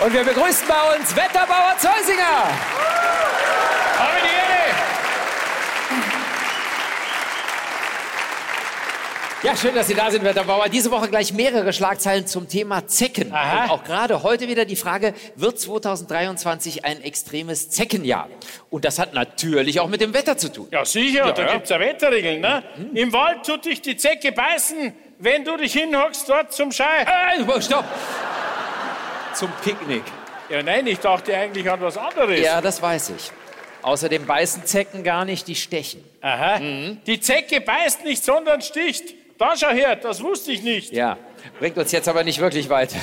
Und wir begrüßen bei uns Wetterbauer Zeusinger. Habe die Ehre. Ja, schön, dass Sie da sind, Wetterbauer. Diese Woche gleich mehrere Schlagzeilen zum Thema Zecken. Aha. Und auch gerade heute wieder die Frage, wird 2023 ein extremes Zeckenjahr? Und das hat natürlich auch mit dem Wetter zu tun. Ja, sicher, da ja. gibt's ja Wetterregeln, ne? Im Wald tut dich die Zecke beißen, wenn du dich hinhockst dort zum Schei. Äh, stopp! Zum Picknick. Ja, nein, ich dachte eigentlich an was anderes. Ja, das weiß ich. Außerdem beißen Zecken gar nicht, die stechen. Aha. Die Zecke beißt nicht, sondern sticht. Da schau her, das wusste ich nicht. Ja, bringt uns jetzt aber nicht wirklich weiter.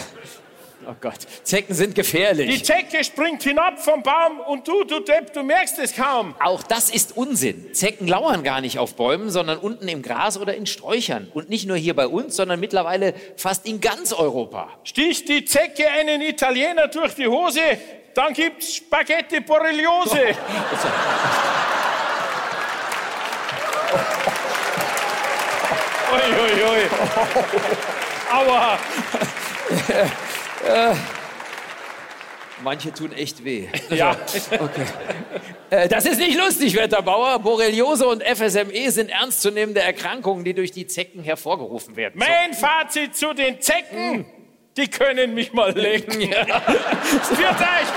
Oh Gott, Zecken sind gefährlich. Die Zecke springt hinab vom Baum und du, du Depp, du merkst es kaum. Auch das ist Unsinn. Zecken lauern gar nicht auf Bäumen, sondern unten im Gras oder in Sträuchern. Und nicht nur hier bei uns, sondern mittlerweile fast in ganz Europa. Sticht die Zecke einen Italiener durch die Hose, dann gibt's Spaghetti Borreliose. Ui, ui, ui. Aua. Manche tun echt weh. Ja. Äh, Das ist nicht lustig, Wetterbauer. Borreliose und FSME sind ernstzunehmende Erkrankungen, die durch die Zecken hervorgerufen werden. Mein Fazit zu den Zecken, die können mich mal lecken. Für euch.